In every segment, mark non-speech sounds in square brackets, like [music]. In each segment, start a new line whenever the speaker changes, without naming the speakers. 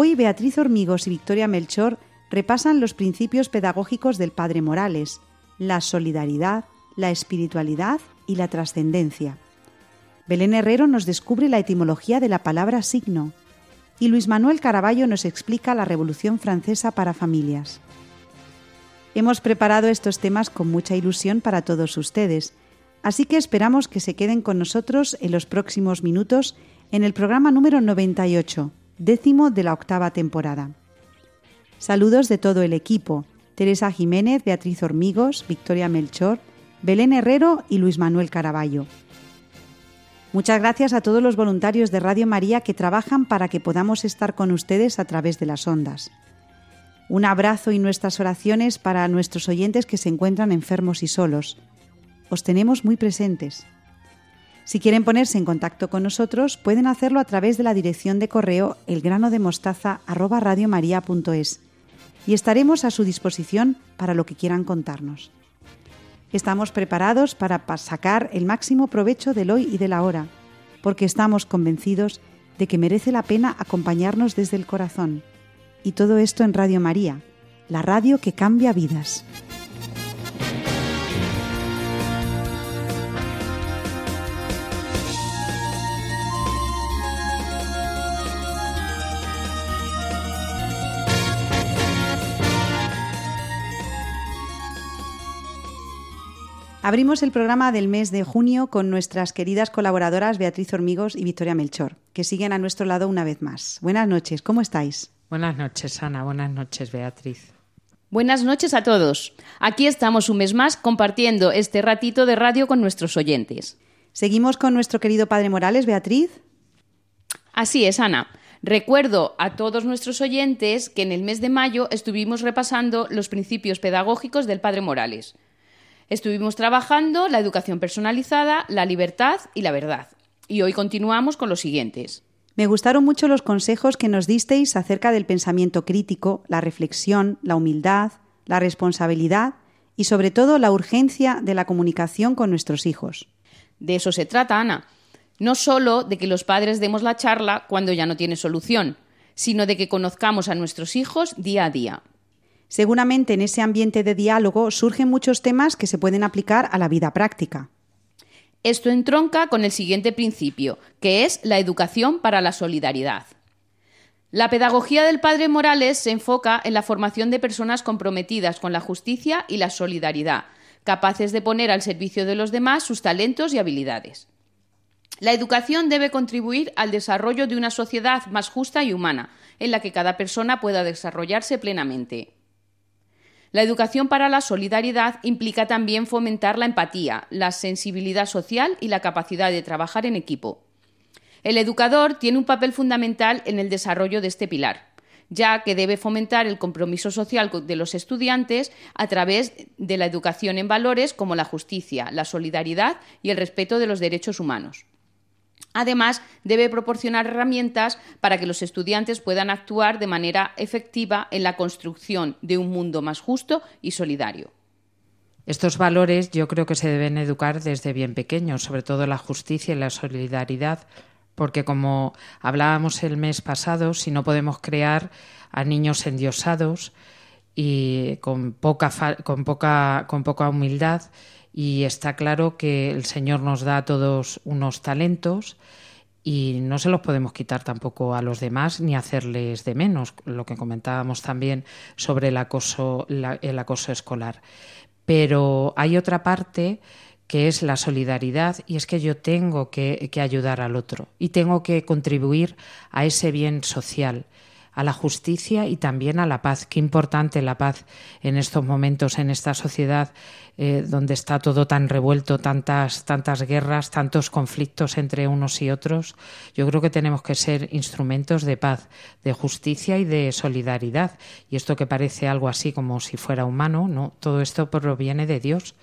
Hoy Beatriz Hormigos y Victoria Melchor repasan los principios pedagógicos del Padre Morales, la solidaridad, la espiritualidad y la trascendencia. Belén Herrero nos descubre la etimología de la palabra signo y Luis Manuel Caraballo nos explica la Revolución Francesa para familias. Hemos preparado estos temas con mucha ilusión para todos ustedes, así que esperamos que se queden con nosotros en los próximos minutos en el programa número 98 décimo de la octava temporada. Saludos de todo el equipo, Teresa Jiménez, Beatriz Hormigos, Victoria Melchor, Belén Herrero y Luis Manuel Caraballo. Muchas gracias a todos los voluntarios de Radio María que trabajan para que podamos estar con ustedes a través de las ondas. Un abrazo y nuestras oraciones para nuestros oyentes que se encuentran enfermos y solos. Os tenemos muy presentes. Si quieren ponerse en contacto con nosotros, pueden hacerlo a través de la dirección de correo elgranodemostaza@radiomaria.es y estaremos a su disposición para lo que quieran contarnos. Estamos preparados para sacar el máximo provecho del hoy y de la hora, porque estamos convencidos de que merece la pena acompañarnos desde el corazón. Y todo esto en Radio María, la radio que cambia vidas. Abrimos el programa del mes de junio con nuestras queridas colaboradoras Beatriz Hormigos y Victoria Melchor, que siguen a nuestro lado una vez más. Buenas noches, ¿cómo estáis?
Buenas noches, Ana. Buenas noches, Beatriz.
Buenas noches a todos. Aquí estamos un mes más compartiendo este ratito de radio con nuestros oyentes.
¿Seguimos con nuestro querido Padre Morales, Beatriz?
Así es, Ana. Recuerdo a todos nuestros oyentes que en el mes de mayo estuvimos repasando los principios pedagógicos del Padre Morales. Estuvimos trabajando la educación personalizada, la libertad y la verdad. Y hoy continuamos con los siguientes.
Me gustaron mucho los consejos que nos disteis acerca del pensamiento crítico, la reflexión, la humildad, la responsabilidad y sobre todo la urgencia de la comunicación con nuestros hijos.
De eso se trata, Ana. No solo de que los padres demos la charla cuando ya no tiene solución, sino de que conozcamos a nuestros hijos día a día.
Seguramente en ese ambiente de diálogo surgen muchos temas que se pueden aplicar a la vida práctica.
Esto entronca con el siguiente principio, que es la educación para la solidaridad. La pedagogía del padre Morales se enfoca en la formación de personas comprometidas con la justicia y la solidaridad, capaces de poner al servicio de los demás sus talentos y habilidades. La educación debe contribuir al desarrollo de una sociedad más justa y humana, en la que cada persona pueda desarrollarse plenamente. La educación para la solidaridad implica también fomentar la empatía, la sensibilidad social y la capacidad de trabajar en equipo. El educador tiene un papel fundamental en el desarrollo de este pilar, ya que debe fomentar el compromiso social de los estudiantes a través de la educación en valores como la justicia, la solidaridad y el respeto de los derechos humanos. Además, debe proporcionar herramientas para que los estudiantes puedan actuar de manera efectiva en la construcción de un mundo más justo y solidario.
Estos valores yo creo que se deben educar desde bien pequeños, sobre todo la justicia y la solidaridad, porque como hablábamos el mes pasado, si no podemos crear a niños endiosados y con poca, con poca, con poca humildad, y está claro que el Señor nos da a todos unos talentos y no se los podemos quitar tampoco a los demás ni hacerles de menos, lo que comentábamos también sobre el acoso, el acoso escolar. Pero hay otra parte que es la solidaridad y es que yo tengo que, que ayudar al otro y tengo que contribuir a ese bien social a la justicia y también a la paz. Qué importante la paz en estos momentos, en esta sociedad eh, donde está todo tan revuelto, tantas, tantas guerras, tantos conflictos entre unos y otros. Yo creo que tenemos que ser instrumentos de paz, de justicia y de solidaridad. Y esto que parece algo así como si fuera humano, no, todo esto proviene de Dios,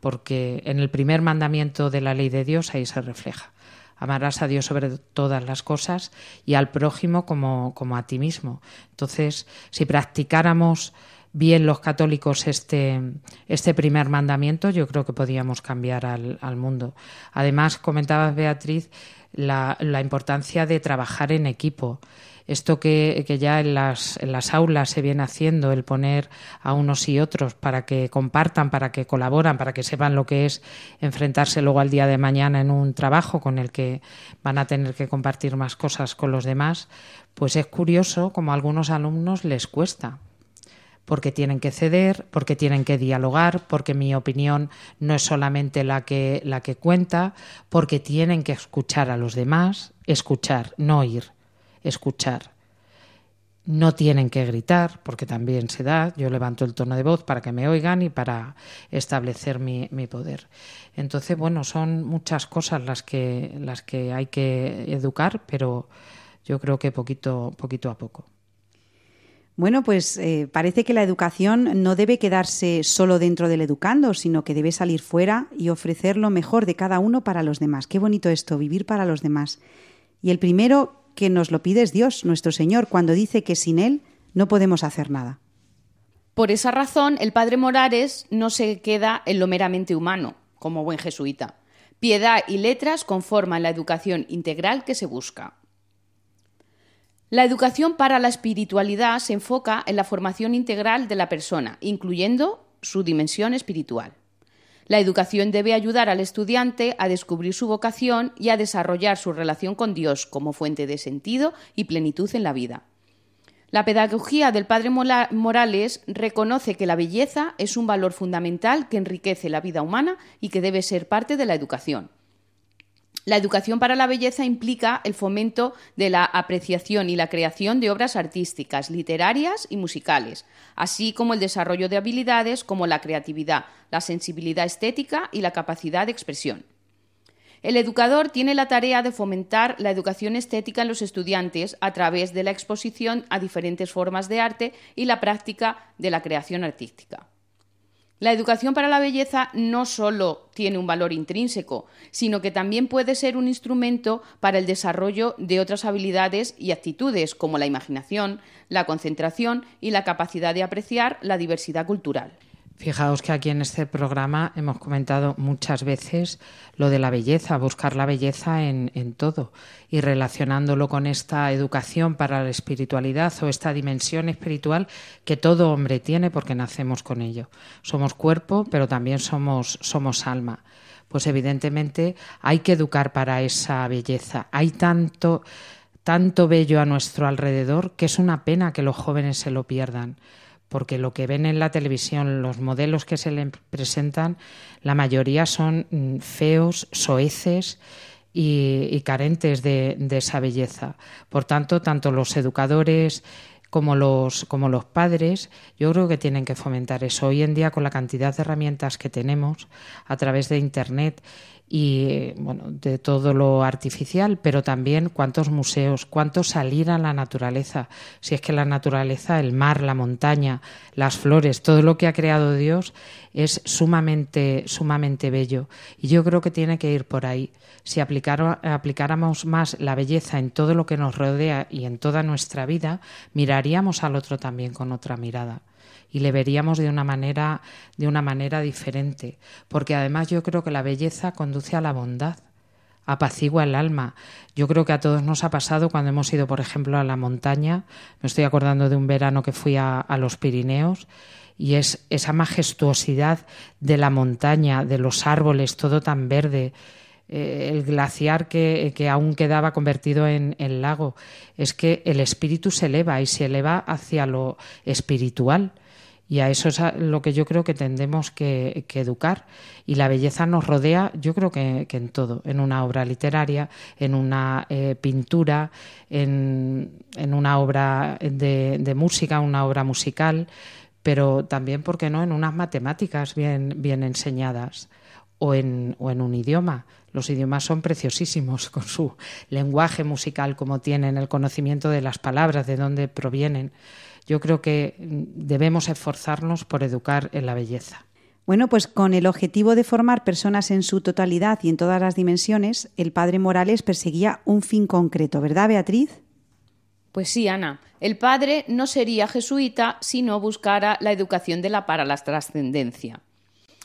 porque en el primer mandamiento de la ley de Dios ahí se refleja amarás a Dios sobre todas las cosas y al prójimo como, como a ti mismo. Entonces, si practicáramos bien los católicos este, este primer mandamiento, yo creo que podíamos cambiar al, al mundo. Además, comentabas, Beatriz, la, la importancia de trabajar en equipo esto que, ya en las, en las, aulas se viene haciendo, el poner a unos y otros para que compartan, para que colaboran, para que sepan lo que es enfrentarse luego al día de mañana en un trabajo con el que van a tener que compartir más cosas con los demás, pues es curioso como a algunos alumnos les cuesta. Porque tienen que ceder, porque tienen que dialogar, porque mi opinión no es solamente la que, la que cuenta, porque tienen que escuchar a los demás, escuchar, no oír escuchar. No tienen que gritar, porque también se da. Yo levanto el tono de voz para que me oigan y para establecer mi, poder. Entonces, bueno, son muchas cosas las que, las que hay que educar, pero yo creo que poquito, poquito a poco.
Bueno, pues eh, parece que la educación no debe quedarse solo dentro del educando, sino que debe salir fuera y ofrecer lo mejor de cada uno para los demás. Qué bonito esto, vivir para los demás. Y el primero que nos lo pide es Dios, nuestro Señor, cuando dice que sin Él no podemos hacer nada.
Por esa razón, el padre Morales no se queda en lo meramente humano, como buen jesuita. Piedad y letras conforman la educación integral que se busca. La educación para la espiritualidad se enfoca en la formación integral de la persona, incluyendo su dimensión espiritual. La educación debe ayudar al estudiante a descubrir su vocación y a desarrollar su relación con Dios como fuente de sentido y plenitud en la vida. La pedagogía del padre Morales reconoce que la belleza es un valor fundamental que enriquece la vida humana y que debe ser parte de la educación. La educación para la belleza implica el fomento de la apreciación y la creación de obras artísticas, literarias y musicales, así como el desarrollo de habilidades como la creatividad, la sensibilidad estética y la capacidad de expresión. El educador tiene la tarea de fomentar la educación estética en los estudiantes a través de la exposición a diferentes formas de arte y la práctica de la creación artística. La educación para la belleza no solo tiene un valor intrínseco, sino que también puede ser un instrumento para el desarrollo de otras habilidades y actitudes como la imaginación, la concentración y la capacidad de apreciar la diversidad cultural.
Fijaos que aquí en este programa hemos comentado muchas veces lo de la belleza, buscar la belleza en, todo y relacionándolo con esta educación para la espiritualidad o esta dimensión espiritual que todo hombre tiene porque nacemos con ello. Somos cuerpo, pero también somos, somos alma. Pues evidentemente hay que educar para esa belleza. Hay tanto, tanto bello a nuestro alrededor que es una pena que los jóvenes se lo pierdan porque lo que ven en la televisión, los modelos que se les presentan, la mayoría son mm, feos, soeces y, carentes de, esa belleza. Por tanto, tanto los educadores como los, como los padres, yo creo que tienen que fomentar eso. Hoy en día, con la cantidad de herramientas que tenemos a través de Internet y bueno, de todo lo artificial, pero también cuántos museos, cuánto salir a la naturaleza. Si es que la naturaleza, el mar, la montaña, las flores, todo lo que ha creado Dios es sumamente, sumamente bello. Y yo creo que tiene que ir por ahí. Si aplicáramos más la belleza en todo lo que nos rodea y en toda nuestra vida, miraríamos al otro también con otra mirada y le veríamos de una manera de una manera diferente, porque además yo creo que la belleza conduce a la bondad, apacigua el alma. Yo creo que a todos nos ha pasado cuando hemos ido, por ejemplo, a la montaña. Me estoy acordando de un verano que fui a, los Pirineos y es esa majestuosidad de la montaña, de los árboles, todo tan verde, eh, el glaciar que, que, aún quedaba convertido en, en, lago. Es que el espíritu se eleva y se eleva hacia lo espiritual Y a eso es lo que yo creo que tendemos que, educar. Y la belleza nos rodea, yo creo que, en todo, en una obra literaria, en una eh, pintura, en, una obra de, música, una obra musical, pero también, ¿por qué no?, en unas matemáticas bien, bien enseñadas o en, o en un idioma. Los idiomas son preciosísimos [laughs] con su lenguaje musical como tienen, el conocimiento de las palabras, de dónde provienen. Yo creo que debemos esforzarnos por educar en la belleza.
Bueno, pues con el objetivo de formar personas en su totalidad y en todas las dimensiones, el padre Morales perseguía un fin concreto, ¿verdad, Beatriz?
Pues sí, Ana. El padre no sería jesuita si no buscara la educación de la para la trascendencia.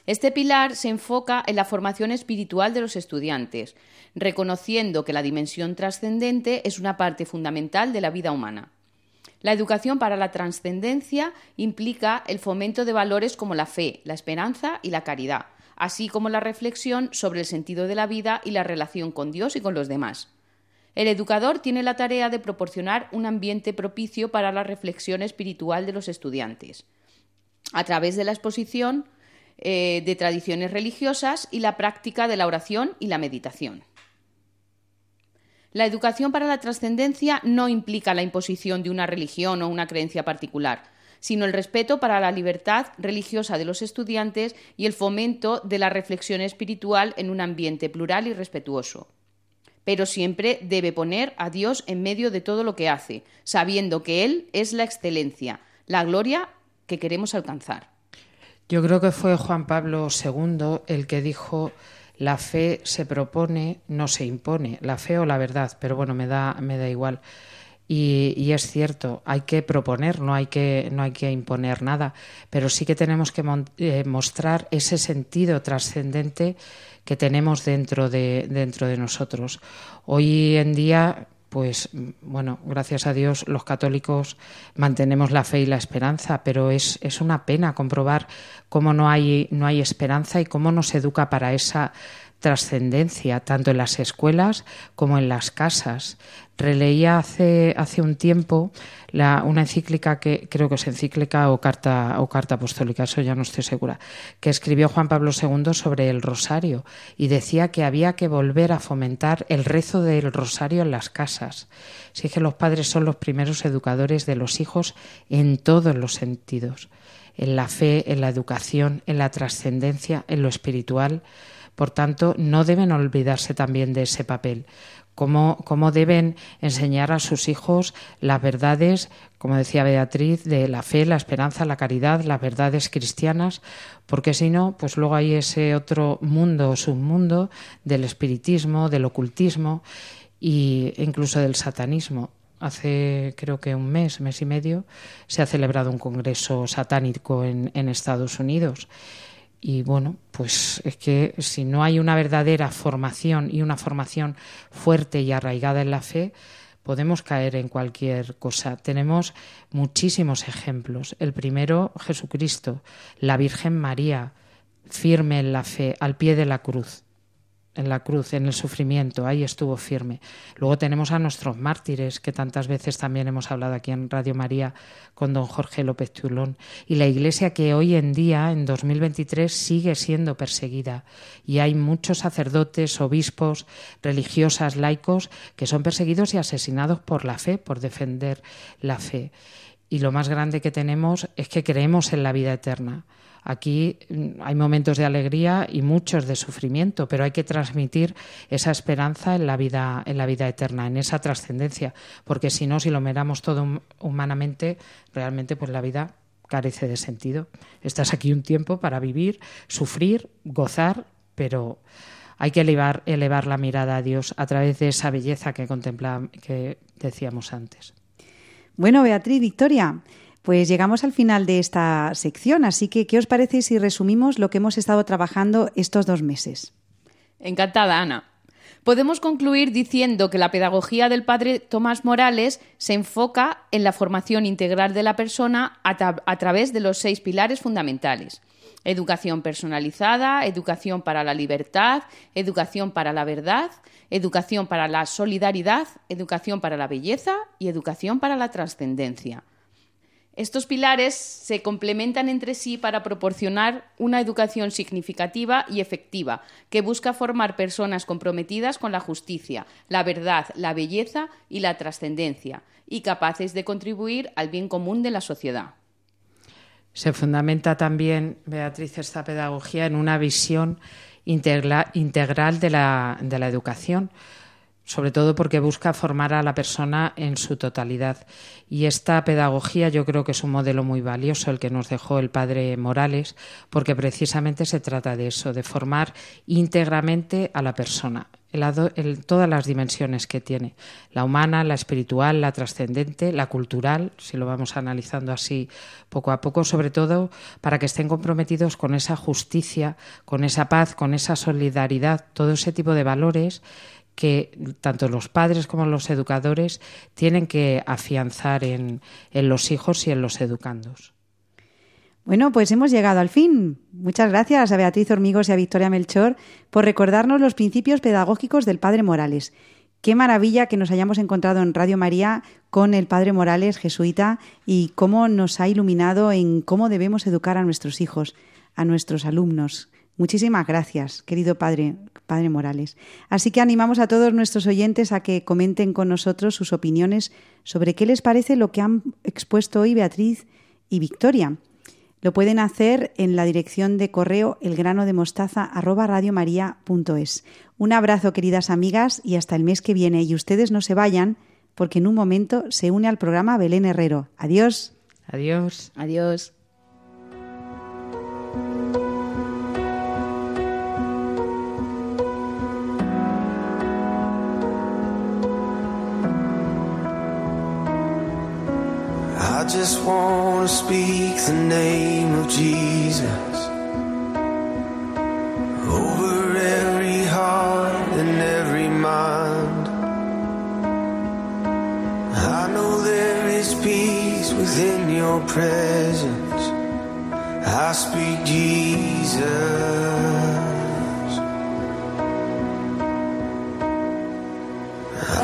Este pilar se enfoca en la formación espiritual de los estudiantes, reconociendo que la dimensión trascendente es una parte fundamental de la vida humana. La educación para la trascendencia implica el fomento de valores como la fe, la esperanza y la caridad, así como la reflexión sobre el sentido de la vida y la relación con Dios y con los demás. El educador tiene la tarea de proporcionar un ambiente propicio para la reflexión espiritual de los estudiantes. A través de la exposición, eh, de tradiciones religiosas y la práctica de la oración y la meditación. La educación para la trascendencia no implica la imposición de una religión o una creencia particular, sino el respeto para la libertad religiosa de los estudiantes y el fomento de la reflexión espiritual en un ambiente plural y respetuoso. Pero siempre debe poner a Dios en medio de todo lo que hace, sabiendo que Él es la excelencia, la gloria que queremos alcanzar.
Yo creo que fue Juan Pablo II el que dijo la fe se propone, no se impone, la fe o la verdad, pero bueno, me da, me da igual. Y, es cierto, hay que proponer, no hay que, no hay que imponer nada, pero sí que tenemos que eh, mostrar ese sentido trascendente que tenemos dentro de, dentro de nosotros. Hoy en día pues bueno, gracias a Dios los católicos mantenemos la fe y la esperanza, pero es, es una pena comprobar cómo no hay, no hay esperanza y cómo nos educa para esa trascendencia, tanto en las escuelas como en las casas. Releía hace, hace un tiempo la, una encíclica que creo que es encíclica o carta, o carta apostólica, eso ya no estoy segura, que escribió Juan Pablo II sobre el rosario y decía que había que volver a fomentar el rezo del rosario en las casas. Si que los padres son los primeros educadores de los hijos en todos los sentidos, en la fe, en la educación, en la trascendencia, en lo espiritual por tanto, no deben olvidarse también de ese papel. Cómo, cómo, deben enseñar a sus hijos las verdades, como decía Beatriz, de la fe, la esperanza, la caridad, las verdades cristianas, porque si no, pues luego hay ese otro mundo submundo del espiritismo, del ocultismo e incluso del satanismo. Hace creo que un mes, mes y medio, se ha celebrado un congreso satánico en Estados Unidos y bueno, pues es que si no hay una verdadera formación y una formación fuerte y arraigada en la fe, podemos caer en cualquier cosa. Tenemos muchísimos ejemplos. El primero, Jesucristo, la Virgen María, firme en la fe, al pie de la cruz en la cruz, en el sufrimiento, ahí estuvo firme. Luego tenemos a nuestros mártires, que tantas veces también hemos hablado aquí en Radio María con don Jorge López Tulón, y la Iglesia que hoy en día, en 2023, sigue siendo perseguida. Y hay muchos sacerdotes, obispos, religiosas, laicos, que son perseguidos y asesinados por la fe, por defender la fe. Y lo más grande que tenemos es que creemos en la vida eterna. Aquí mm, hay momentos de alegría y muchos de sufrimiento, pero hay que transmitir esa esperanza en la vida, en la vida eterna, en esa trascendencia, porque si no, si lo miramos todo humanamente, realmente pues la vida carece de sentido. Estás aquí un tiempo para vivir, sufrir, gozar, pero hay que elevar, elevar la mirada a Dios a través de esa belleza que contempla, que decíamos antes.
Bueno, Beatriz, Victoria, pues llegamos al final de esta sección, así que ¿qué os parece si resumimos lo que hemos estado trabajando estos dos meses?
Encantada, Ana. Podemos concluir diciendo que la pedagogía del padre Tomás Morales se enfoca en la formación integral de la persona a, través de los seis pilares fundamentales. Educación personalizada, educación para la libertad, educación para la verdad, educación para la solidaridad, educación para la belleza y educación para la trascendencia. Estos pilares se complementan entre sí para proporcionar una educación significativa y efectiva, que busca formar personas comprometidas con la justicia, la verdad, la belleza y la trascendencia, y capaces de contribuir al bien común de la sociedad.
Se fundamenta también, Beatriz, esta pedagogía en una visión integral de la, educación sobre todo porque busca formar a la persona en su totalidad. Y esta pedagogía yo creo que es un modelo muy valioso el que nos dejó el padre Morales, porque precisamente se trata de eso, de formar íntegramente a la persona, en todas las dimensiones que tiene, la humana, la espiritual, la trascendente, la cultural, si lo vamos analizando así poco a poco, sobre todo para que estén comprometidos con esa justicia, con esa paz, con esa solidaridad, todo ese tipo de valores que tanto los padres como los educadores tienen que afianzar en, los hijos y en los educandos.
Bueno, pues hemos llegado al fin. Muchas gracias a Beatriz Hormigos y a Victoria Melchor por recordarnos los principios pedagógicos del Padre Morales. Qué maravilla que nos hayamos encontrado en Radio María con el Padre Morales, jesuita, y cómo nos ha iluminado en cómo debemos educar a nuestros hijos, a nuestros alumnos. Muchísimas gracias, querido Padre, Padre Morales. Así que animamos a todos nuestros oyentes a que comenten con nosotros sus opiniones sobre qué les parece lo que han expuesto hoy Beatriz y Victoria. Lo pueden hacer en la dirección de correo elgranodemostaza@radiomaria.es. Un abrazo, queridas amigas, y hasta el mes que viene. Y ustedes no se vayan, porque en un momento se une al programa Belén Herrero. Adiós.
Adiós.
Adiós.
I just want to speak the name of Jesus over every heart and every mind. I know there is peace within your presence. I speak Jesus.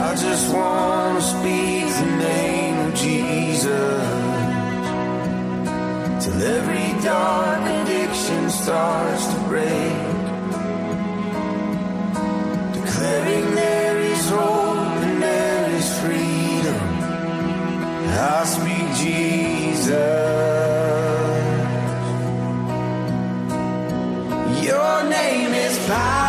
I just want to speak the name of Jesus every dark addiction starts to break. Declaring there is hope and there is freedom. I speak Jesus. Your name is power.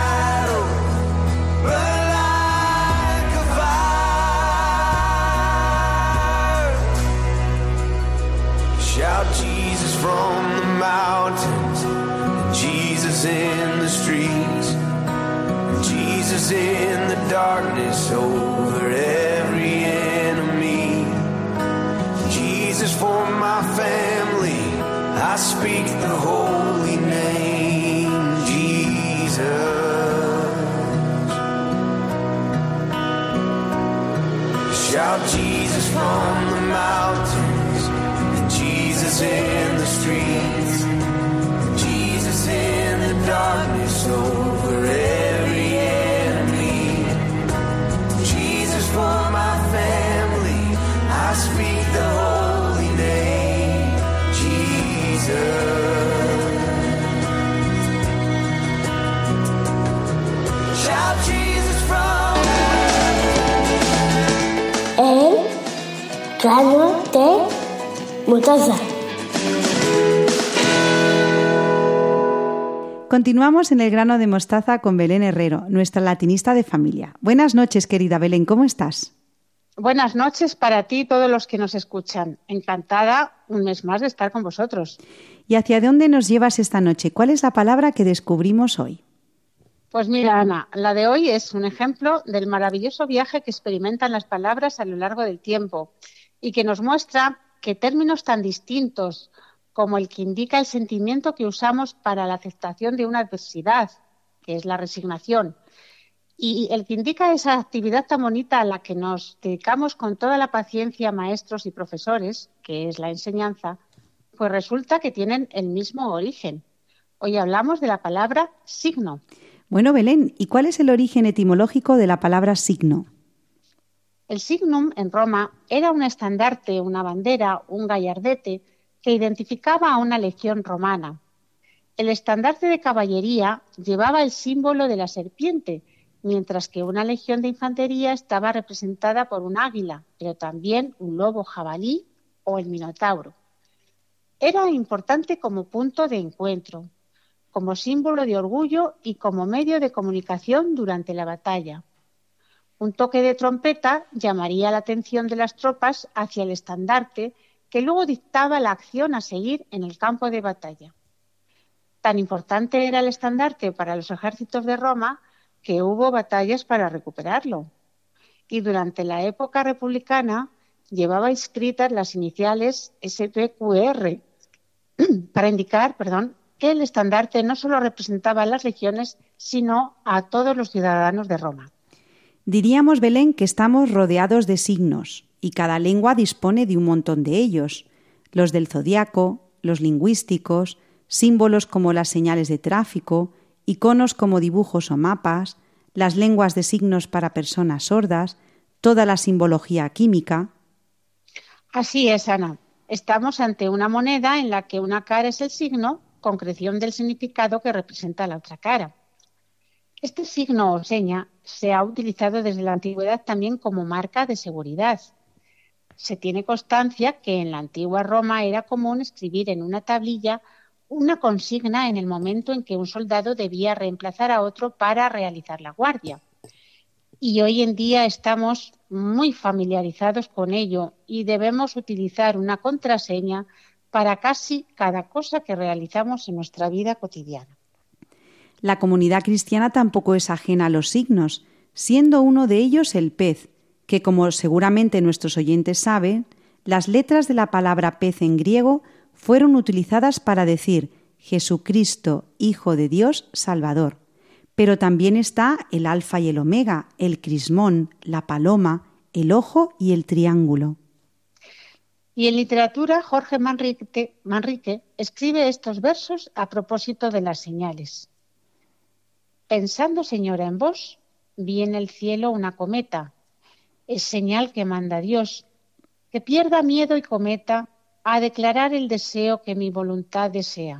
In the darkness over every enemy. Jesus for my family. I speak the holy name, Jesus. Shout Jesus from the mountains, and Jesus in
grano de mostaza.
Continuamos en el grano de mostaza con Belén Herrero, nuestra latinista de familia. Buenas noches, querida Belén, ¿cómo estás?
Buenas noches para ti y todos los que nos escuchan. Encantada un mes más de estar con vosotros.
¿Y hacia dónde nos llevas esta noche? ¿Cuál es la palabra que descubrimos hoy?
Pues mira, Ana, la de hoy es un ejemplo del maravilloso viaje que experimentan las palabras a lo largo del tiempo y que nos muestra que términos tan distintos como el que indica el sentimiento que usamos para la aceptación de una adversidad, que es la resignación, y el que indica esa actividad tan bonita a la que nos dedicamos con toda la paciencia maestros y profesores, que es la enseñanza, pues resulta que tienen el mismo origen. Hoy hablamos de la palabra signo.
Bueno, Belén, ¿y cuál es el origen etimológico de la palabra signo?
El signum en Roma era un estandarte, una bandera, un gallardete que identificaba a una legión romana. El estandarte de caballería llevaba el símbolo de la serpiente, mientras que una legión de infantería estaba representada por un águila, pero también un lobo jabalí o el minotauro. Era importante como punto de encuentro, como símbolo de orgullo y como medio de comunicación durante la batalla. Un toque de trompeta llamaría la atención de las tropas hacia el estandarte que luego dictaba la acción a seguir en el campo de batalla. Tan importante era el estandarte para los ejércitos de Roma que hubo batallas para recuperarlo. Y durante la época republicana llevaba inscritas las iniciales SPQR [clears throat] para indicar, que el estandarte no solo representaba a las legiones, sino a todos los ciudadanos de Roma.
Diríamos, Belén, que estamos rodeados de signos, y cada lengua dispone de un montón de ellos, los del zodiaco, los lingüísticos, símbolos como las señales de tráfico, iconos como dibujos o mapas, las lenguas de signos para personas sordas, toda la simbología química.
Así es, Ana. Estamos ante una moneda en la que una cara es el signo, concreción del significado que representa la otra cara. Este signo o seña se ha utilizado desde la antigüedad también como marca de seguridad se tiene constancia que en la antigua Roma era común escribir en una tablilla una consigna en el momento en que un soldado debía reemplazar a otro para realizar la guardia. Y hoy en día estamos muy familiarizados con ello y debemos utilizar una contraseña para casi cada cosa que realizamos en nuestra vida cotidiana.
La comunidad cristiana tampoco es ajena a los signos, siendo uno de ellos el pez, que, como seguramente nuestros oyentes saben, las letras de la palabra pez en griego fueron utilizadas para decir Jesucristo, Hijo de Dios, Salvador. Pero también está el alfa y el omega, el crismón, la paloma, el ojo y el triángulo.
Y en literatura, Jorge Manrique, Manrique escribe estos versos a propósito de las señales. Pensando, señora, en vos, vi en el cielo una cometa, es señal que manda Dios, que pierda miedo y cometa a declarar el deseo que mi voluntad desea.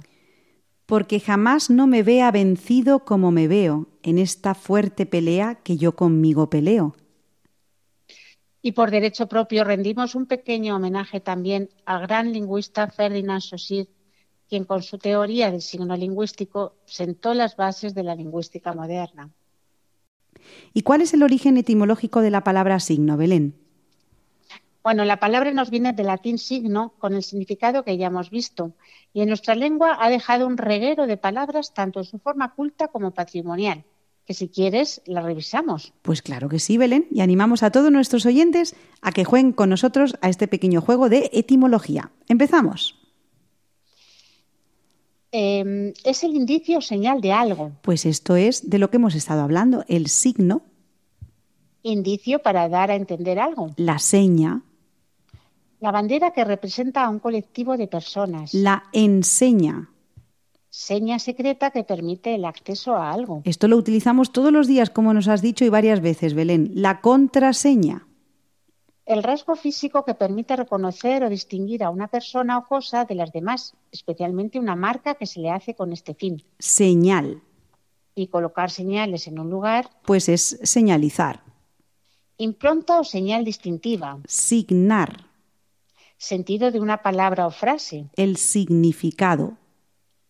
Porque jamás no me vea vencido como me veo en esta fuerte pelea que yo conmigo peleo.
Y por derecho propio rendimos un pequeño homenaje también al gran lingüista Ferdinand Saussure, quien con su teoría del signo lingüístico sentó las bases de la lingüística moderna.
¿Y cuál es el origen etimológico de la palabra signo, Belén?
Bueno, la palabra nos viene del latín signo, con el significado que ya hemos visto, y en nuestra lengua ha dejado un reguero de palabras tanto en su forma culta como patrimonial, que si quieres la revisamos.
Pues claro que sí, Belén, y animamos a todos nuestros oyentes a que jueguen con nosotros a este pequeño juego de etimología. Empezamos.
Eh, es el indicio o señal de algo.
Pues esto es de lo que hemos estado hablando, el signo,
Indicio para dar a entender algo.
la seña,
La bandera que representa a un colectivo de personas.
la enseña.
Seña secreta que permite el acceso a algo.
Esto lo utilizamos todos los días, como nos has dicho y varias veces, Belén. La contraseña,
El rasgo físico que permite reconocer o distinguir a una persona o cosa de las demás, especialmente una marca que se le hace con este fin.
señal,
Y colocar señales en un lugar,
pues es señalizar,
impronta o señal distintiva,
signar,
sentido de una palabra o frase,
el significado,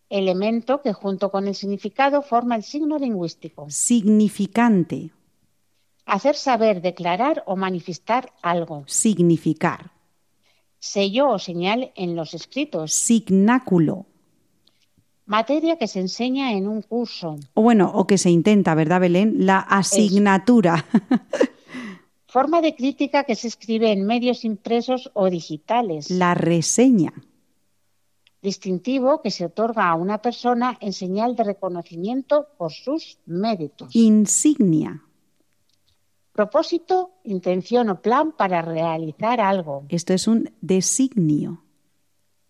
elemento que junto con el significado forma el signo lingüístico.
significante,
Hacer saber, declarar o manifestar algo.
significar,
Sello o señal en los escritos.
signáculo,
Materia que se enseña en un curso.
o bueno, o que se intenta, ¿verdad, Belén? La asignatura,
Forma de crítica que se escribe en medios impresos o digitales.
la reseña,
Distintivo que se otorga a una persona en señal de reconocimiento por sus méritos.
insignia.
Propósito, intención o plan para realizar algo.
Esto es un designio,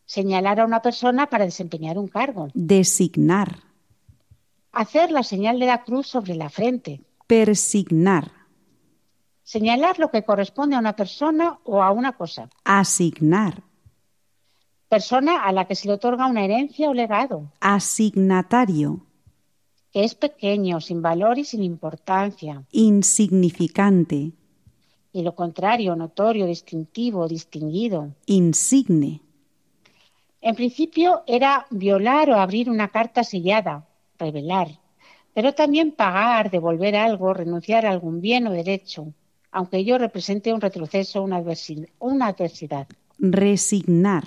Señalar a una persona para desempeñar un cargo.
designar,
Hacer la señal de la cruz sobre la frente.
persignar,
Señalar lo que corresponde a una persona o a una cosa.
asignar,
Persona a la que se le otorga una herencia o legado,
asignatario,
que es pequeño, sin valor y sin importancia.
insignificante,
Y lo contrario, notorio, distintivo, distinguido.
insigne,
En principio era violar o abrir una carta sellada, revelar, pero también pagar, devolver algo, renunciar a algún bien o derecho, aunque ello represente un retroceso o una, adversi- una adversidad.
resignar,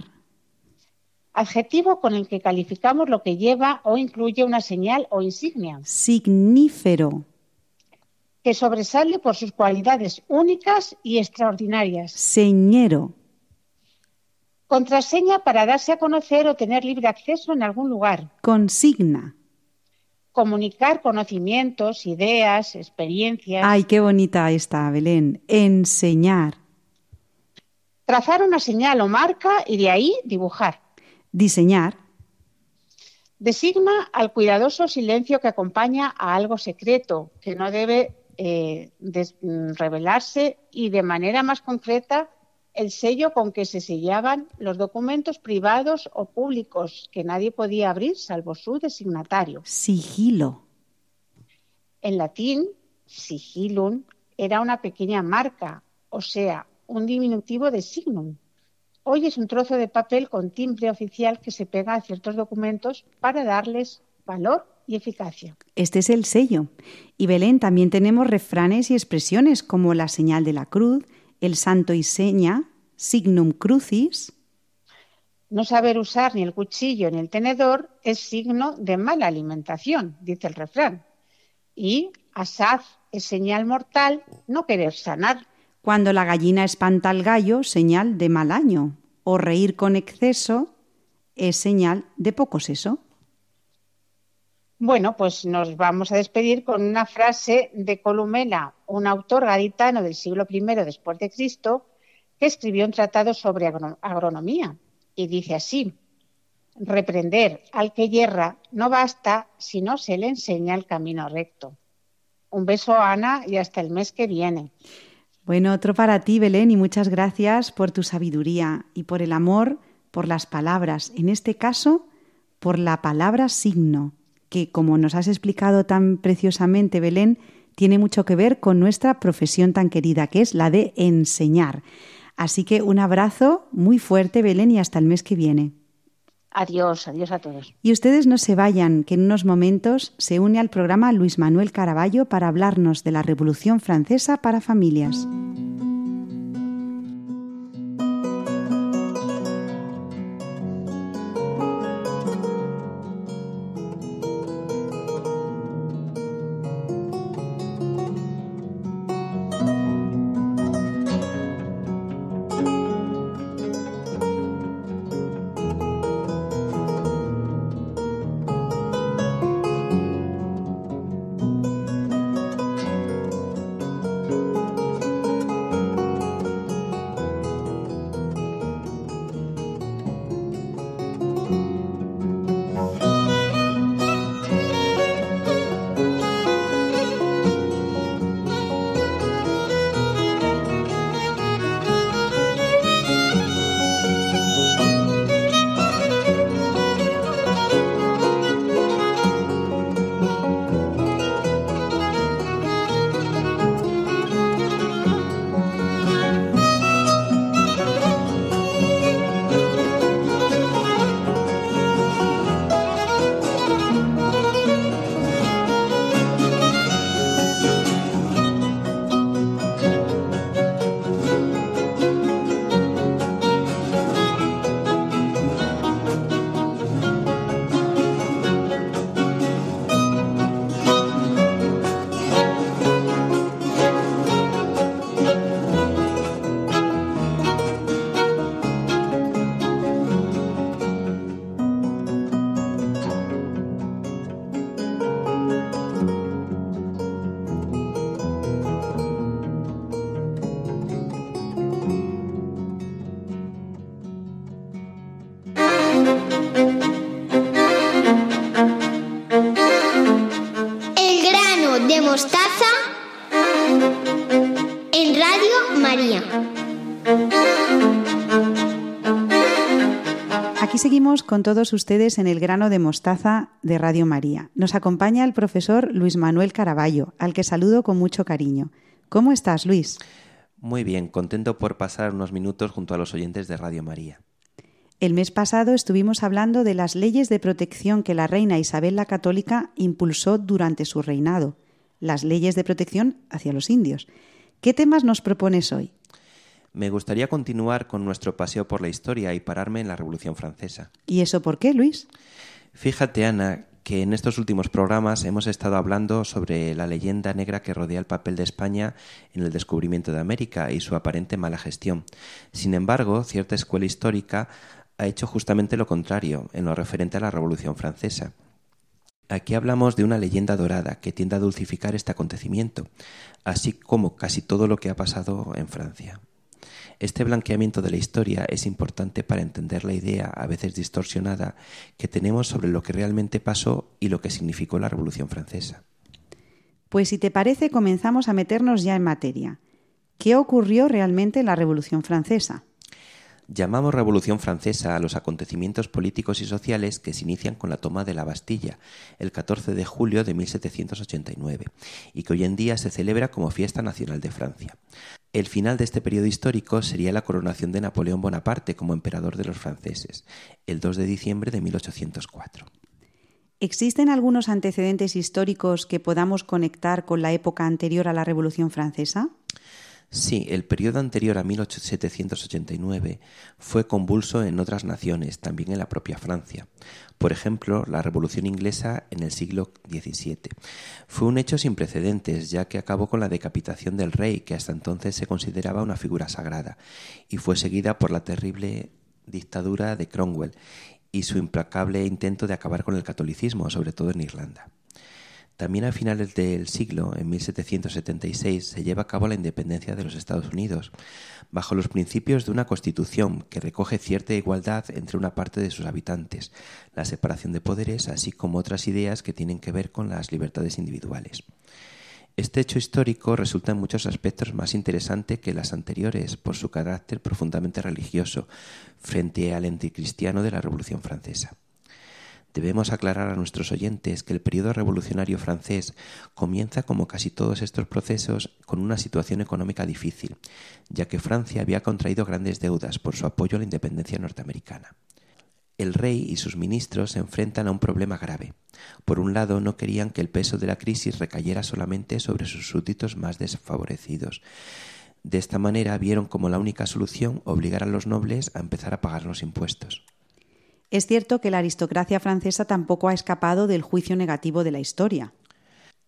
Adjetivo con el que calificamos lo que lleva o incluye una señal o insignia,
signífero,
que sobresale por sus cualidades únicas y extraordinarias.
señero,
Contraseña para darse a conocer o tener libre acceso en algún lugar.
consigna.
Comunicar conocimientos, ideas, experiencias.
Ay, qué bonita esta, Belén. Enseñar,
Trazar una señal o marca y de ahí dibujar.
Diseñar,
Designa al cuidadoso silencio que acompaña a algo secreto, que no debe eh, mm, revelarse y de manera más concreta el sello con que se sellaban los documentos privados o públicos que nadie podía abrir salvo su designatario.
sigilo,
En latín, sigilum era una pequeña marca, o sea, un diminutivo de signum. Hoy es un trozo de papel con timbre oficial que se pega a ciertos documentos para darles valor y eficacia.
Este es el sello. Y Belén también tenemos refranes y expresiones como la señal de la cruz, el santo y seña, signum crucis,
No saber usar ni el cuchillo ni el tenedor es signo de mala alimentación, dice el refrán. Y asaz es señal mortal no querer sanar.
Cuando la gallina espanta al gallo, señal de mal año, o reír con exceso es señal de poco seso.
Bueno, pues nos vamos a despedir con una frase de Columela, un autor gaditano del siglo I después de Cristo, que escribió un tratado sobre agro- agronomía. Y dice así, reprender al que yerra no basta si no se le enseña el camino recto. Un beso, Ana, y hasta el mes que viene.
Bueno, otro para ti, Belén, y muchas gracias por tu sabiduría y por el amor por las palabras, en este caso, por la palabra signo, que, como nos has explicado tan preciosamente, Belén, tiene mucho que ver con nuestra profesión tan querida, que es la de enseñar. Así que un abrazo muy fuerte, Belén, y hasta el mes que viene.
Adiós, adiós a todos.
Y ustedes no se vayan, que en unos momentos se une al programa Luis Manuel Caraballo para hablarnos de la Revolución Francesa para familias. Mostaza en Radio María. Aquí seguimos con todos ustedes en el grano de mostaza de Radio María. Nos acompaña el profesor Luis Manuel Caraballo, al que saludo con mucho cariño. ¿Cómo estás, Luis?
Muy bien, contento por pasar unos minutos junto a los oyentes de Radio María.
El mes pasado estuvimos hablando de las leyes de protección que la reina Isabel la Católica impulsó durante su reinado las leyes de protección hacia los indios. ¿Qué temas nos propones hoy?
Me gustaría continuar con nuestro paseo por la historia y pararme en la Revolución Francesa.
¿Y eso por qué, Luis?
Fíjate, Ana, que en estos últimos programas hemos estado hablando sobre la leyenda negra que rodea el papel de España en el descubrimiento de América y su aparente mala gestión. Sin embargo, cierta escuela histórica ha hecho justamente lo contrario en lo referente a la Revolución Francesa. Aquí hablamos de una leyenda dorada que tiende a dulcificar este acontecimiento, así como casi todo lo que ha pasado en Francia. Este blanqueamiento de la historia es importante para entender la idea, a veces distorsionada, que tenemos sobre lo que realmente pasó y lo que significó la Revolución Francesa.
Pues si te parece, comenzamos a meternos ya en materia. ¿Qué ocurrió realmente en la Revolución Francesa?
Llamamos Revolución Francesa a los acontecimientos políticos y sociales que se inician con la toma de la Bastilla, el 14 de julio de 1789, y que hoy en día se celebra como fiesta nacional de Francia. El final de este periodo histórico sería la coronación de Napoleón Bonaparte como emperador de los franceses, el 2 de diciembre de 1804.
¿Existen algunos antecedentes históricos que podamos conectar con la época anterior a la Revolución Francesa?
Sí, el periodo anterior a 1789 fue convulso en otras naciones, también en la propia Francia. Por ejemplo, la Revolución Inglesa en el siglo XVII. Fue un hecho sin precedentes, ya que acabó con la decapitación del rey, que hasta entonces se consideraba una figura sagrada, y fue seguida por la terrible dictadura de Cromwell y su implacable intento de acabar con el catolicismo, sobre todo en Irlanda. También a finales del siglo, en 1776, se lleva a cabo la independencia de los Estados Unidos, bajo los principios de una constitución que recoge cierta igualdad entre una parte de sus habitantes, la separación de poderes, así como otras ideas que tienen que ver con las libertades individuales. Este hecho histórico resulta en muchos aspectos más interesante que las anteriores por su carácter profundamente religioso frente al anticristiano de la Revolución Francesa. Debemos aclarar a nuestros oyentes que el periodo revolucionario francés comienza, como casi todos estos procesos, con una situación económica difícil, ya que Francia había contraído grandes deudas por su apoyo a la independencia norteamericana. El rey y sus ministros se enfrentan a un problema grave. Por un lado, no querían que el peso de la crisis recayera solamente sobre sus súbditos más desfavorecidos. De esta manera vieron como la única solución obligar a los nobles a empezar a pagar los impuestos.
Es cierto que la aristocracia francesa tampoco ha escapado del juicio negativo de la historia.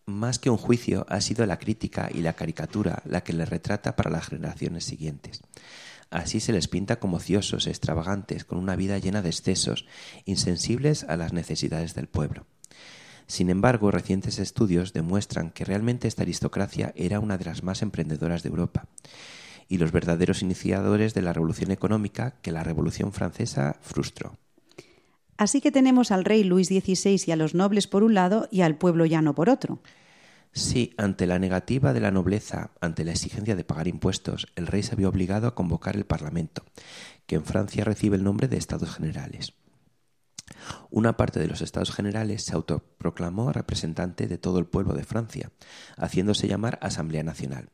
Más que un juicio, ha sido la crítica y la caricatura la que le retrata para las generaciones siguientes. Así se les pinta como ociosos, extravagantes, con una vida llena de excesos, insensibles a las necesidades del pueblo. Sin embargo, recientes estudios demuestran que realmente esta aristocracia era una de las más emprendedoras de Europa y los verdaderos iniciadores de la revolución económica que la Revolución Francesa frustró.
Así que tenemos al rey Luis XVI y a los nobles por un lado y al pueblo llano por otro.
Sí, ante la negativa de la nobleza, ante la exigencia de pagar impuestos, el rey se vio obligado a convocar el Parlamento, que en Francia recibe el nombre de Estados Generales. Una parte de los Estados Generales se autoproclamó representante de todo el pueblo de Francia, haciéndose llamar Asamblea Nacional.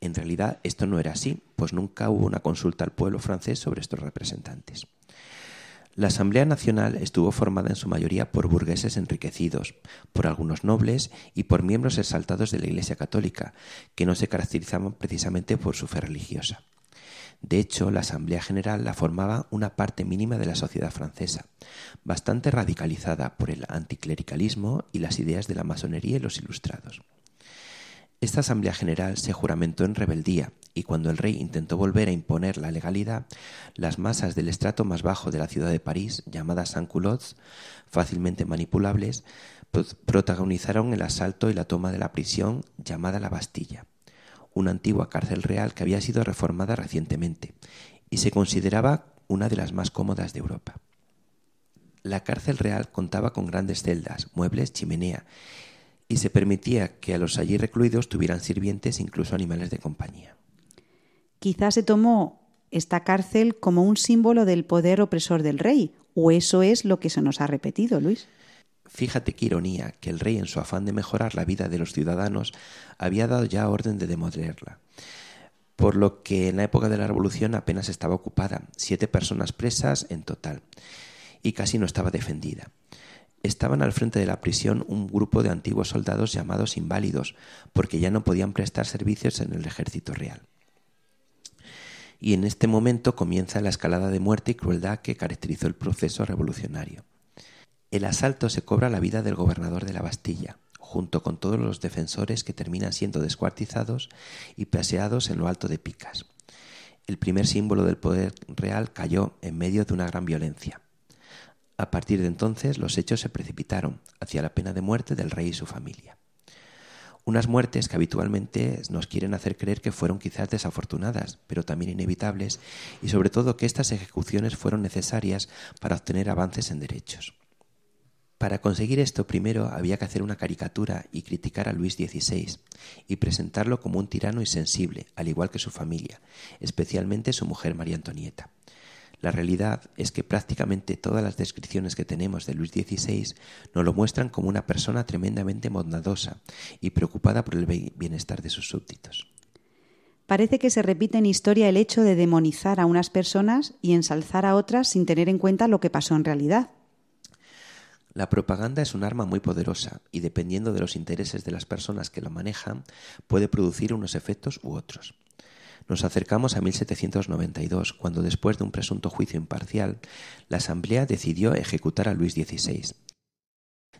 En realidad esto no era así, pues nunca hubo una consulta al pueblo francés sobre estos representantes. La Asamblea Nacional estuvo formada en su mayoría por burgueses enriquecidos, por algunos nobles y por miembros exaltados de la Iglesia Católica, que no se caracterizaban precisamente por su fe religiosa. De hecho, la Asamblea General la formaba una parte mínima de la sociedad francesa, bastante radicalizada por el anticlericalismo y las ideas de la masonería y los ilustrados. Esta Asamblea General se juramentó en rebeldía y cuando el rey intentó volver a imponer la legalidad, las masas del estrato más bajo de la ciudad de París, llamadas sans-culottes, fácilmente manipulables, protagonizaron el asalto y la toma de la prisión llamada la Bastilla, una antigua cárcel real que había sido reformada recientemente y se consideraba una de las más cómodas de Europa. La cárcel real contaba con grandes celdas, muebles, chimenea y se permitía que a los allí recluidos tuvieran sirvientes incluso animales de compañía.
Quizás se tomó esta cárcel como un símbolo del poder opresor del rey, o eso es lo que se nos ha repetido, Luis.
Fíjate qué ironía que el rey, en su afán de mejorar la vida de los ciudadanos, había dado ya orden de demolerla. Por lo que en la época de la Revolución apenas estaba ocupada, siete personas presas en total, y casi no estaba defendida. Estaban al frente de la prisión un grupo de antiguos soldados llamados inválidos, porque ya no podían prestar servicios en el ejército real. Y en este momento comienza la escalada de muerte y crueldad que caracterizó el proceso revolucionario. El asalto se cobra la vida del gobernador de la Bastilla, junto con todos los defensores que terminan siendo descuartizados y paseados en lo alto de picas. El primer símbolo del poder real cayó en medio de una gran violencia. A partir de entonces los hechos se precipitaron hacia la pena de muerte del rey y su familia. Unas muertes que habitualmente nos quieren hacer creer que fueron quizás desafortunadas, pero también inevitables, y sobre todo que estas ejecuciones fueron necesarias para obtener avances en derechos. Para conseguir esto primero había que hacer una caricatura y criticar a Luis XVI y presentarlo como un tirano insensible, al igual que su familia, especialmente su mujer María Antonieta. La realidad es que prácticamente todas las descripciones que tenemos de Luis XVI nos lo muestran como una persona tremendamente bondadosa y preocupada por el bienestar de sus súbditos.
Parece que se repite en historia el hecho de demonizar a unas personas y ensalzar a otras sin tener en cuenta lo que pasó en realidad.
La propaganda es un arma muy poderosa y dependiendo de los intereses de las personas que lo manejan, puede producir unos efectos u otros. Nos acercamos a 1792, cuando después de un presunto juicio imparcial, la Asamblea decidió ejecutar a Luis XVI.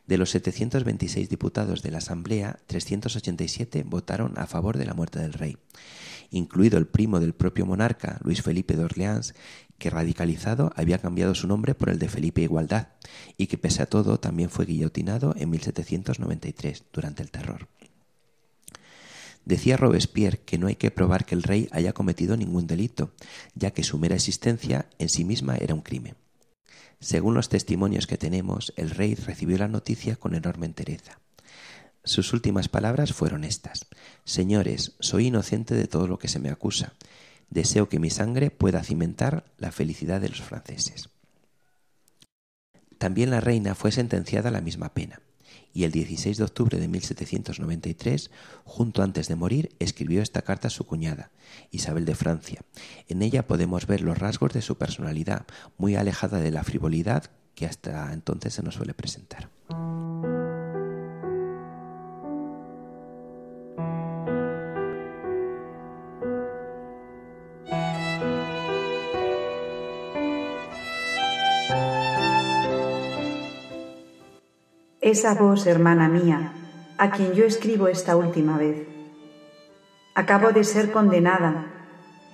De los 726 diputados de la Asamblea, 387 votaron a favor de la muerte del rey, incluido el primo del propio monarca, Luis Felipe de Orleans, que radicalizado había cambiado su nombre por el de Felipe Igualdad y que pese a todo también fue guillotinado en 1793 durante el terror. Decía Robespierre que no hay que probar que el rey haya cometido ningún delito, ya que su mera existencia en sí misma era un crimen. Según los testimonios que tenemos, el rey recibió la noticia con enorme entereza. Sus últimas palabras fueron estas Señores, soy inocente de todo lo que se me acusa, Deseo que mi sangre pueda cimentar la felicidad de los franceses. También la reina fue sentenciada a la misma pena, y el 16 de octubre de 1793, junto antes de morir, escribió esta carta a su cuñada, Isabel de Francia. En ella podemos ver los rasgos de su personalidad, muy alejada de la frivolidad que hasta entonces se nos suele presentar.
Esa vos, hermana mía, a quien yo escribo esta última vez. Acabo de ser condenada,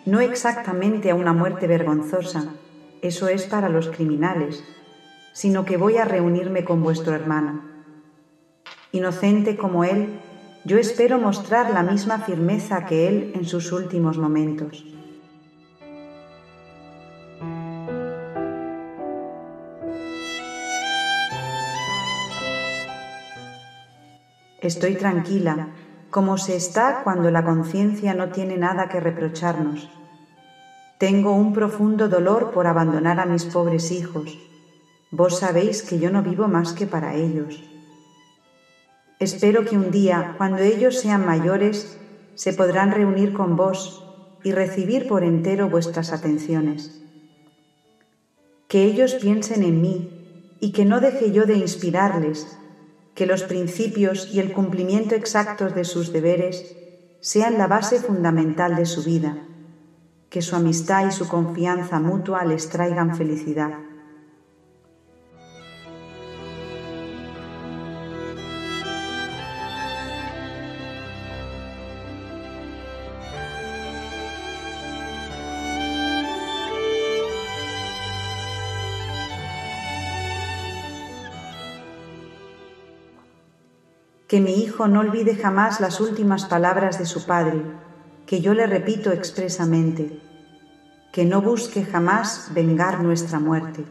no exactamente a una muerte vergonzosa, eso es para los criminales, sino que voy a reunirme con vuestro hermano. Inocente como él, yo espero mostrar la misma firmeza que él en sus últimos momentos. Estoy tranquila, como se está cuando la conciencia no tiene nada que reprocharnos. Tengo un profundo dolor por abandonar a mis pobres hijos. Vos sabéis que yo no vivo más que para ellos. Espero que un día, cuando ellos sean mayores, se podrán reunir con vos y recibir por entero vuestras atenciones. Que ellos piensen en mí y que no deje yo de inspirarles que los principios y el cumplimiento exactos de sus deberes sean la base fundamental de su vida, que su amistad y su confianza mutua les traigan felicidad. Que mi hijo no olvide jamás las últimas palabras de su padre, que yo le repito expresamente, que no busque jamás vengar nuestra muerte.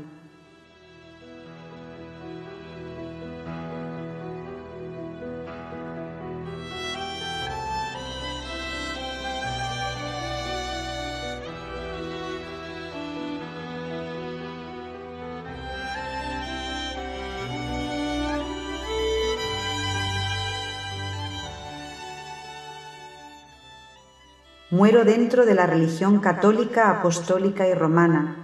Muero dentro de la religión católica, apostólica y romana,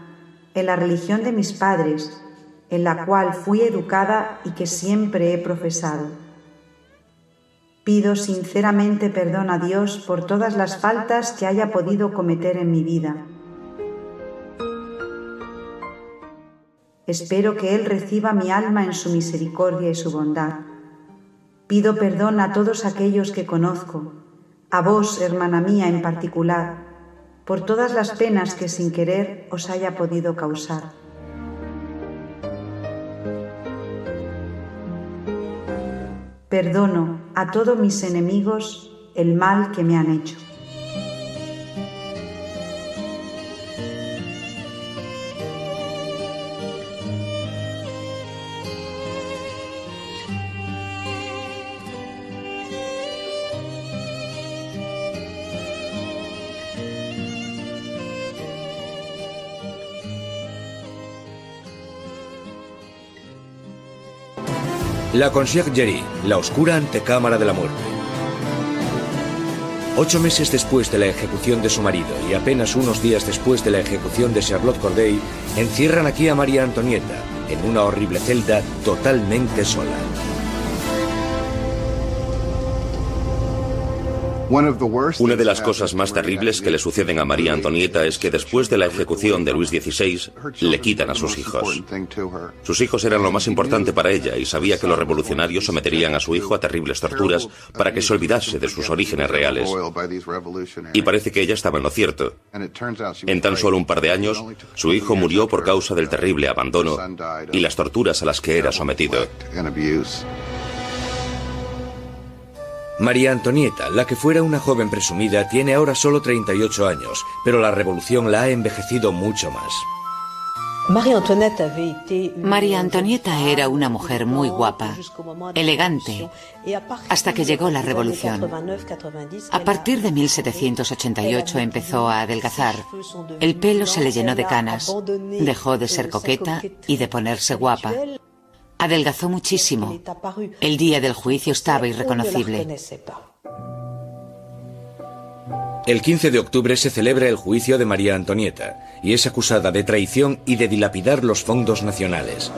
en la religión de mis padres, en la cual fui educada y que siempre he profesado. Pido sinceramente perdón a Dios por todas las faltas que haya podido cometer en mi vida. Espero que Él reciba mi alma en su misericordia y su bondad. Pido perdón a todos aquellos que conozco, a vos, hermana mía, en particular, por todas las penas que sin querer os haya podido causar. Perdono a todos mis enemigos el mal que me han hecho.
La Conciergerie, la oscura antecámara de la muerte. Ocho meses después de la ejecución de su marido y apenas unos días después de la ejecución de Charlotte Corday, encierran aquí a María Antonieta en una horrible celda totalmente sola.
Una de las cosas más terribles que le suceden a María Antonieta es que después de la ejecución de Luis XVI le quitan a sus hijos. Sus hijos eran lo más importante para ella y sabía que los revolucionarios someterían a su hijo a terribles torturas para que se olvidase de sus orígenes reales. Y parece que ella estaba en lo cierto. En tan solo un par de años, su hijo murió por causa del terrible abandono y las torturas a las que era sometido.
María Antonieta, la que fuera una joven presumida, tiene ahora solo 38 años, pero la revolución la ha envejecido mucho más.
María Antonieta era una mujer muy guapa, elegante, hasta que llegó la revolución. A partir de 1788 empezó a adelgazar. El pelo se le llenó de canas, dejó de ser coqueta y de ponerse guapa. Adelgazó muchísimo. El día del juicio estaba irreconocible.
El 15 de octubre se celebra el juicio de María Antonieta y es acusada de traición y de dilapidar los fondos nacionales.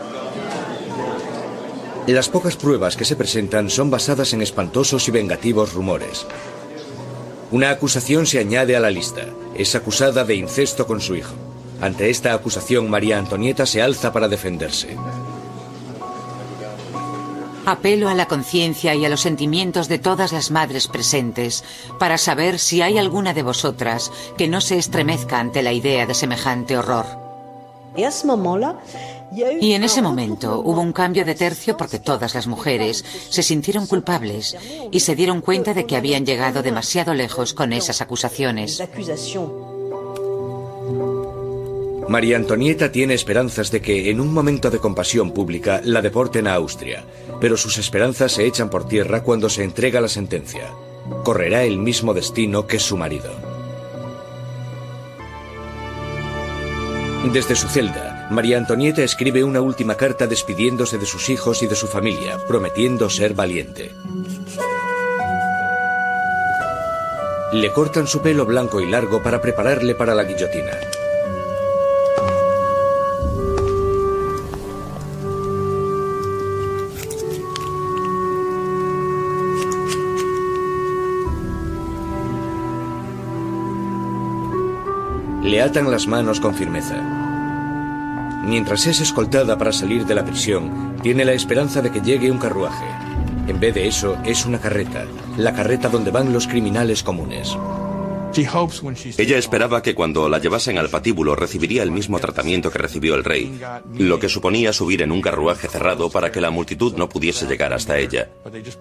Las pocas pruebas que se presentan son basadas en espantosos y vengativos rumores. Una acusación se añade a la lista. Es acusada de incesto con su hijo. Ante esta acusación, María Antonieta se alza para defenderse.
Apelo a la conciencia y a los sentimientos de todas las madres presentes para saber si hay alguna de vosotras que no se estremezca ante la idea de semejante horror. Y en ese momento hubo un cambio de tercio porque todas las mujeres se sintieron culpables y se dieron cuenta de que habían llegado demasiado lejos con esas acusaciones.
María Antonieta tiene esperanzas de que, en un momento de compasión pública, la deporten a Austria, pero sus esperanzas se echan por tierra cuando se entrega la sentencia. Correrá el mismo destino que su marido. Desde su celda, María Antonieta escribe una última carta despidiéndose de sus hijos y de su familia, prometiendo ser valiente. Le cortan su pelo blanco y largo para prepararle para la guillotina. Le atan las manos con firmeza. Mientras es escoltada para salir de la prisión, tiene la esperanza de que llegue un carruaje. En vez de eso, es una carreta, la carreta donde van los criminales comunes.
Ella esperaba que cuando la llevasen al patíbulo recibiría el mismo tratamiento que recibió el rey, lo que suponía subir en un carruaje cerrado para que la multitud no pudiese llegar hasta ella.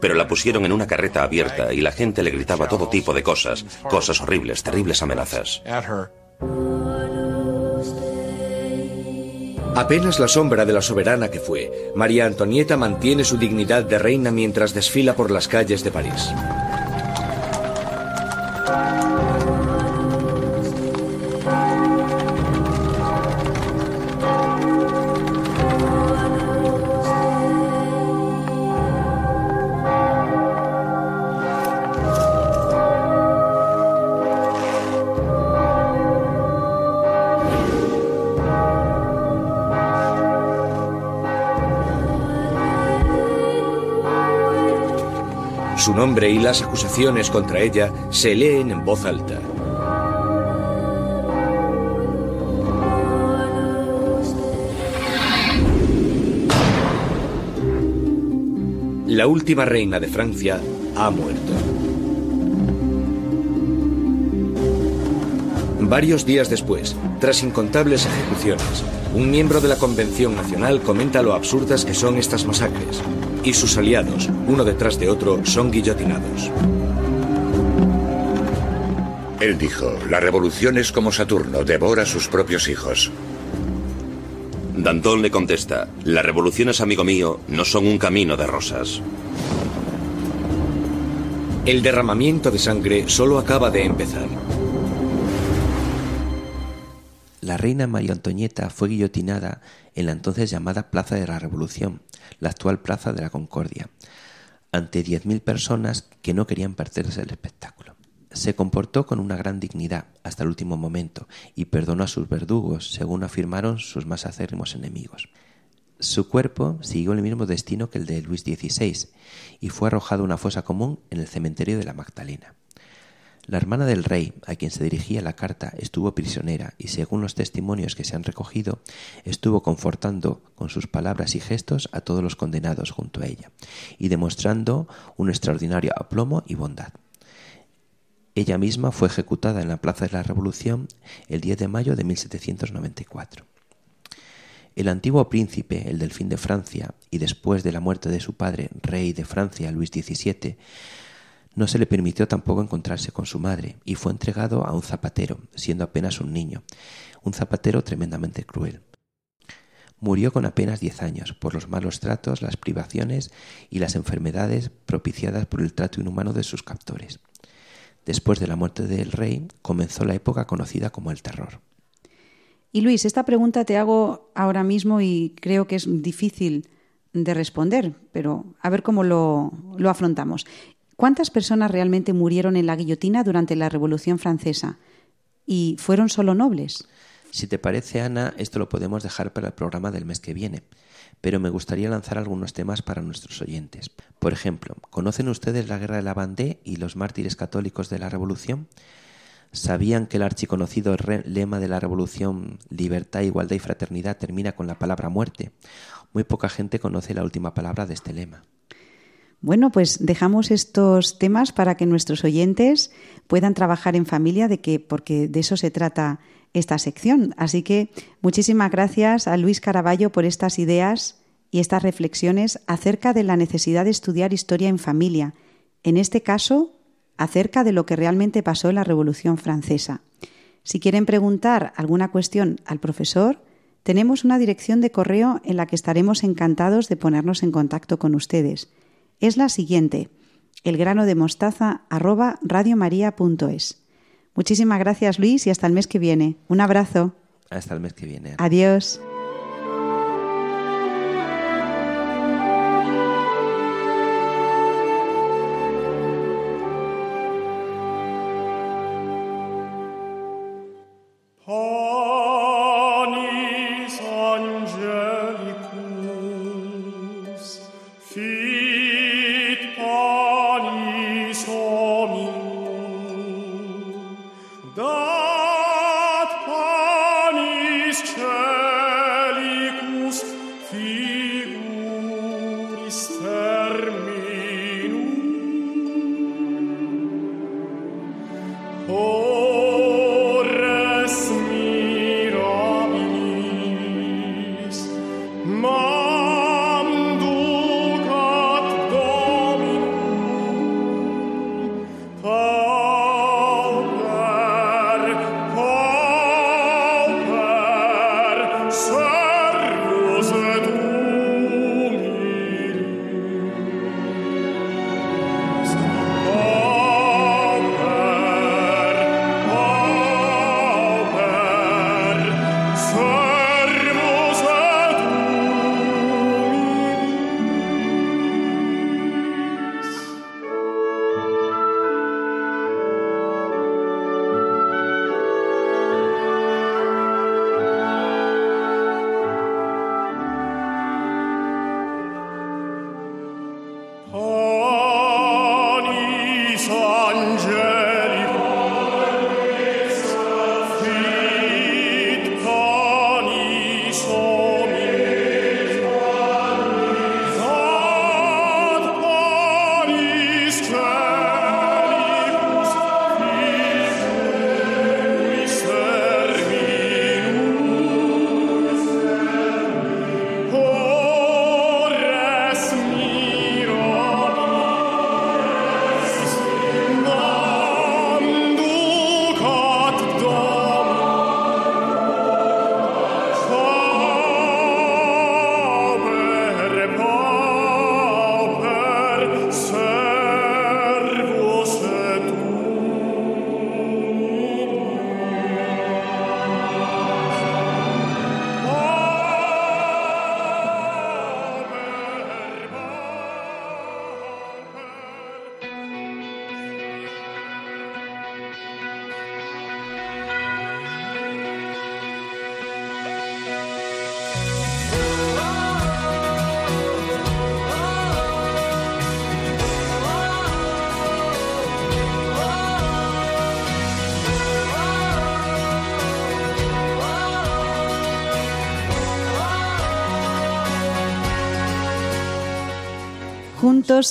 Pero la pusieron en una carreta abierta y la gente le gritaba todo tipo de cosas, cosas horribles, terribles amenazas.
Apenas la sombra de la soberana que fue, María Antonieta mantiene su dignidad de reina mientras desfila por las calles de París. Su nombre y las acusaciones contra ella se leen en voz alta. La última reina de Francia ha muerto. Varios días después, tras incontables ejecuciones, un miembro de la Convención Nacional comenta lo absurdas que son estas masacres, y sus aliados, uno detrás de otro, son guillotinados.
Él dijo, la revolución es como Saturno, devora a sus propios hijos.
Danton le contesta, las revoluciones, amigo mío, no son un camino de rosas.
El derramamiento de sangre solo acaba de empezar.
La reina María Antonieta fue guillotinada en la entonces llamada Plaza de la Revolución, la actual Plaza de la Concordia, ante 10.000 personas que no querían perderse el espectáculo. Se comportó con una gran dignidad hasta el último momento y perdonó a sus verdugos, según afirmaron sus más acérrimos enemigos. Su cuerpo siguió el mismo destino que el de Luis XVI y fue arrojado a una fosa común en el cementerio de la Magdalena. La hermana del rey, a quien se dirigía la carta, estuvo prisionera y, según los testimonios que se han recogido, estuvo confortando con sus palabras y gestos a todos los condenados junto a ella y demostrando un extraordinario aplomo y bondad. Ella misma fue ejecutada en la Plaza de la Revolución el 10 de mayo de 1794. El antiguo príncipe, el delfín de Francia, y después de la muerte de su padre, rey de Francia, Luis XVII, no se le permitió tampoco encontrarse con su madre y fue entregado a un zapatero, siendo apenas un niño, un zapatero tremendamente cruel. Murió con apenas diez años por los malos tratos, las privaciones y las enfermedades propiciadas por el trato inhumano de sus captores. Después de la muerte del rey comenzó la época conocida como el terror.
Y Luis, esta pregunta te hago ahora mismo y creo que es difícil de responder, pero a ver cómo lo, lo afrontamos. ¿Cuántas personas realmente murieron en la guillotina durante la Revolución Francesa? ¿Y fueron solo nobles?
Si te parece, Ana, esto lo podemos dejar para el programa del mes que viene, pero me gustaría lanzar algunos temas para nuestros oyentes. Por ejemplo, ¿conocen ustedes la Guerra de la Vendée y los mártires católicos de la Revolución? ¿Sabían que el archiconocido lema de la Revolución, libertad, igualdad y fraternidad, termina con la palabra muerte? Muy poca gente conoce la última palabra de este lema.
Bueno, pues dejamos estos temas para que nuestros oyentes puedan trabajar en familia, de que, porque de eso se trata esta sección. Así que muchísimas gracias a Luis Caraballo por estas ideas y estas reflexiones acerca de la necesidad de estudiar historia en familia. En este caso, acerca de lo que realmente pasó en la Revolución Francesa. Si quieren preguntar alguna cuestión al profesor, tenemos una dirección de correo en la que estaremos encantados de ponernos en contacto con ustedes. Es la siguiente: elgranodemostaza@radiomaria.es. Muchísimas gracias, Luis, y hasta el mes que viene. Un abrazo.
Hasta el mes que viene.
Adiós.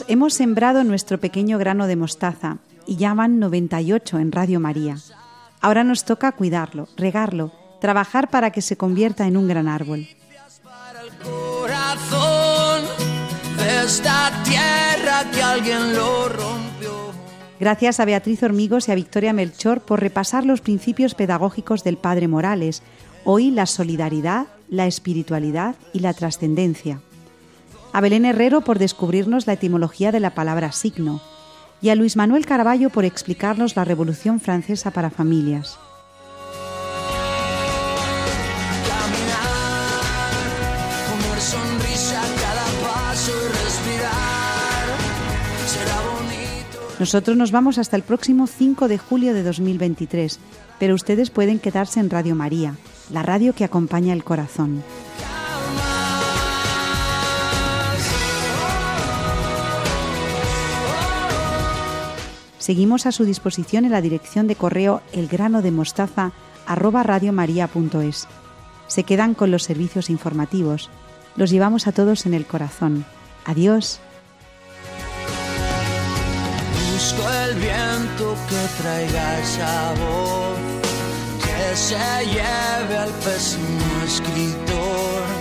Hemos sembrado nuestro pequeño grano de mostaza y ya van 98 en Radio María. Ahora nos toca cuidarlo, regarlo, trabajar para que se convierta en un gran árbol.
tierra que alguien lo rompió.
Gracias a Beatriz Hormigos y a Victoria Melchor por repasar los principios pedagógicos del Padre Morales, hoy la solidaridad, la espiritualidad y la trascendencia. A Belén Herrero por descubrirnos la etimología de la palabra signo y a Luis Manuel Caraballo por explicarnos la Revolución Francesa para familias. Nosotros nos vamos hasta el próximo 5 de julio de 2023, pero ustedes pueden quedarse en Radio María, la radio que acompaña el corazón. Seguimos a su disposición en la dirección de correo elgranodemostaza@radiomaria.es. Se quedan con los servicios informativos. Los llevamos a todos en el corazón. Adiós.
Busco el viento que traiga esa voz, que se lleve al pésimo escritor.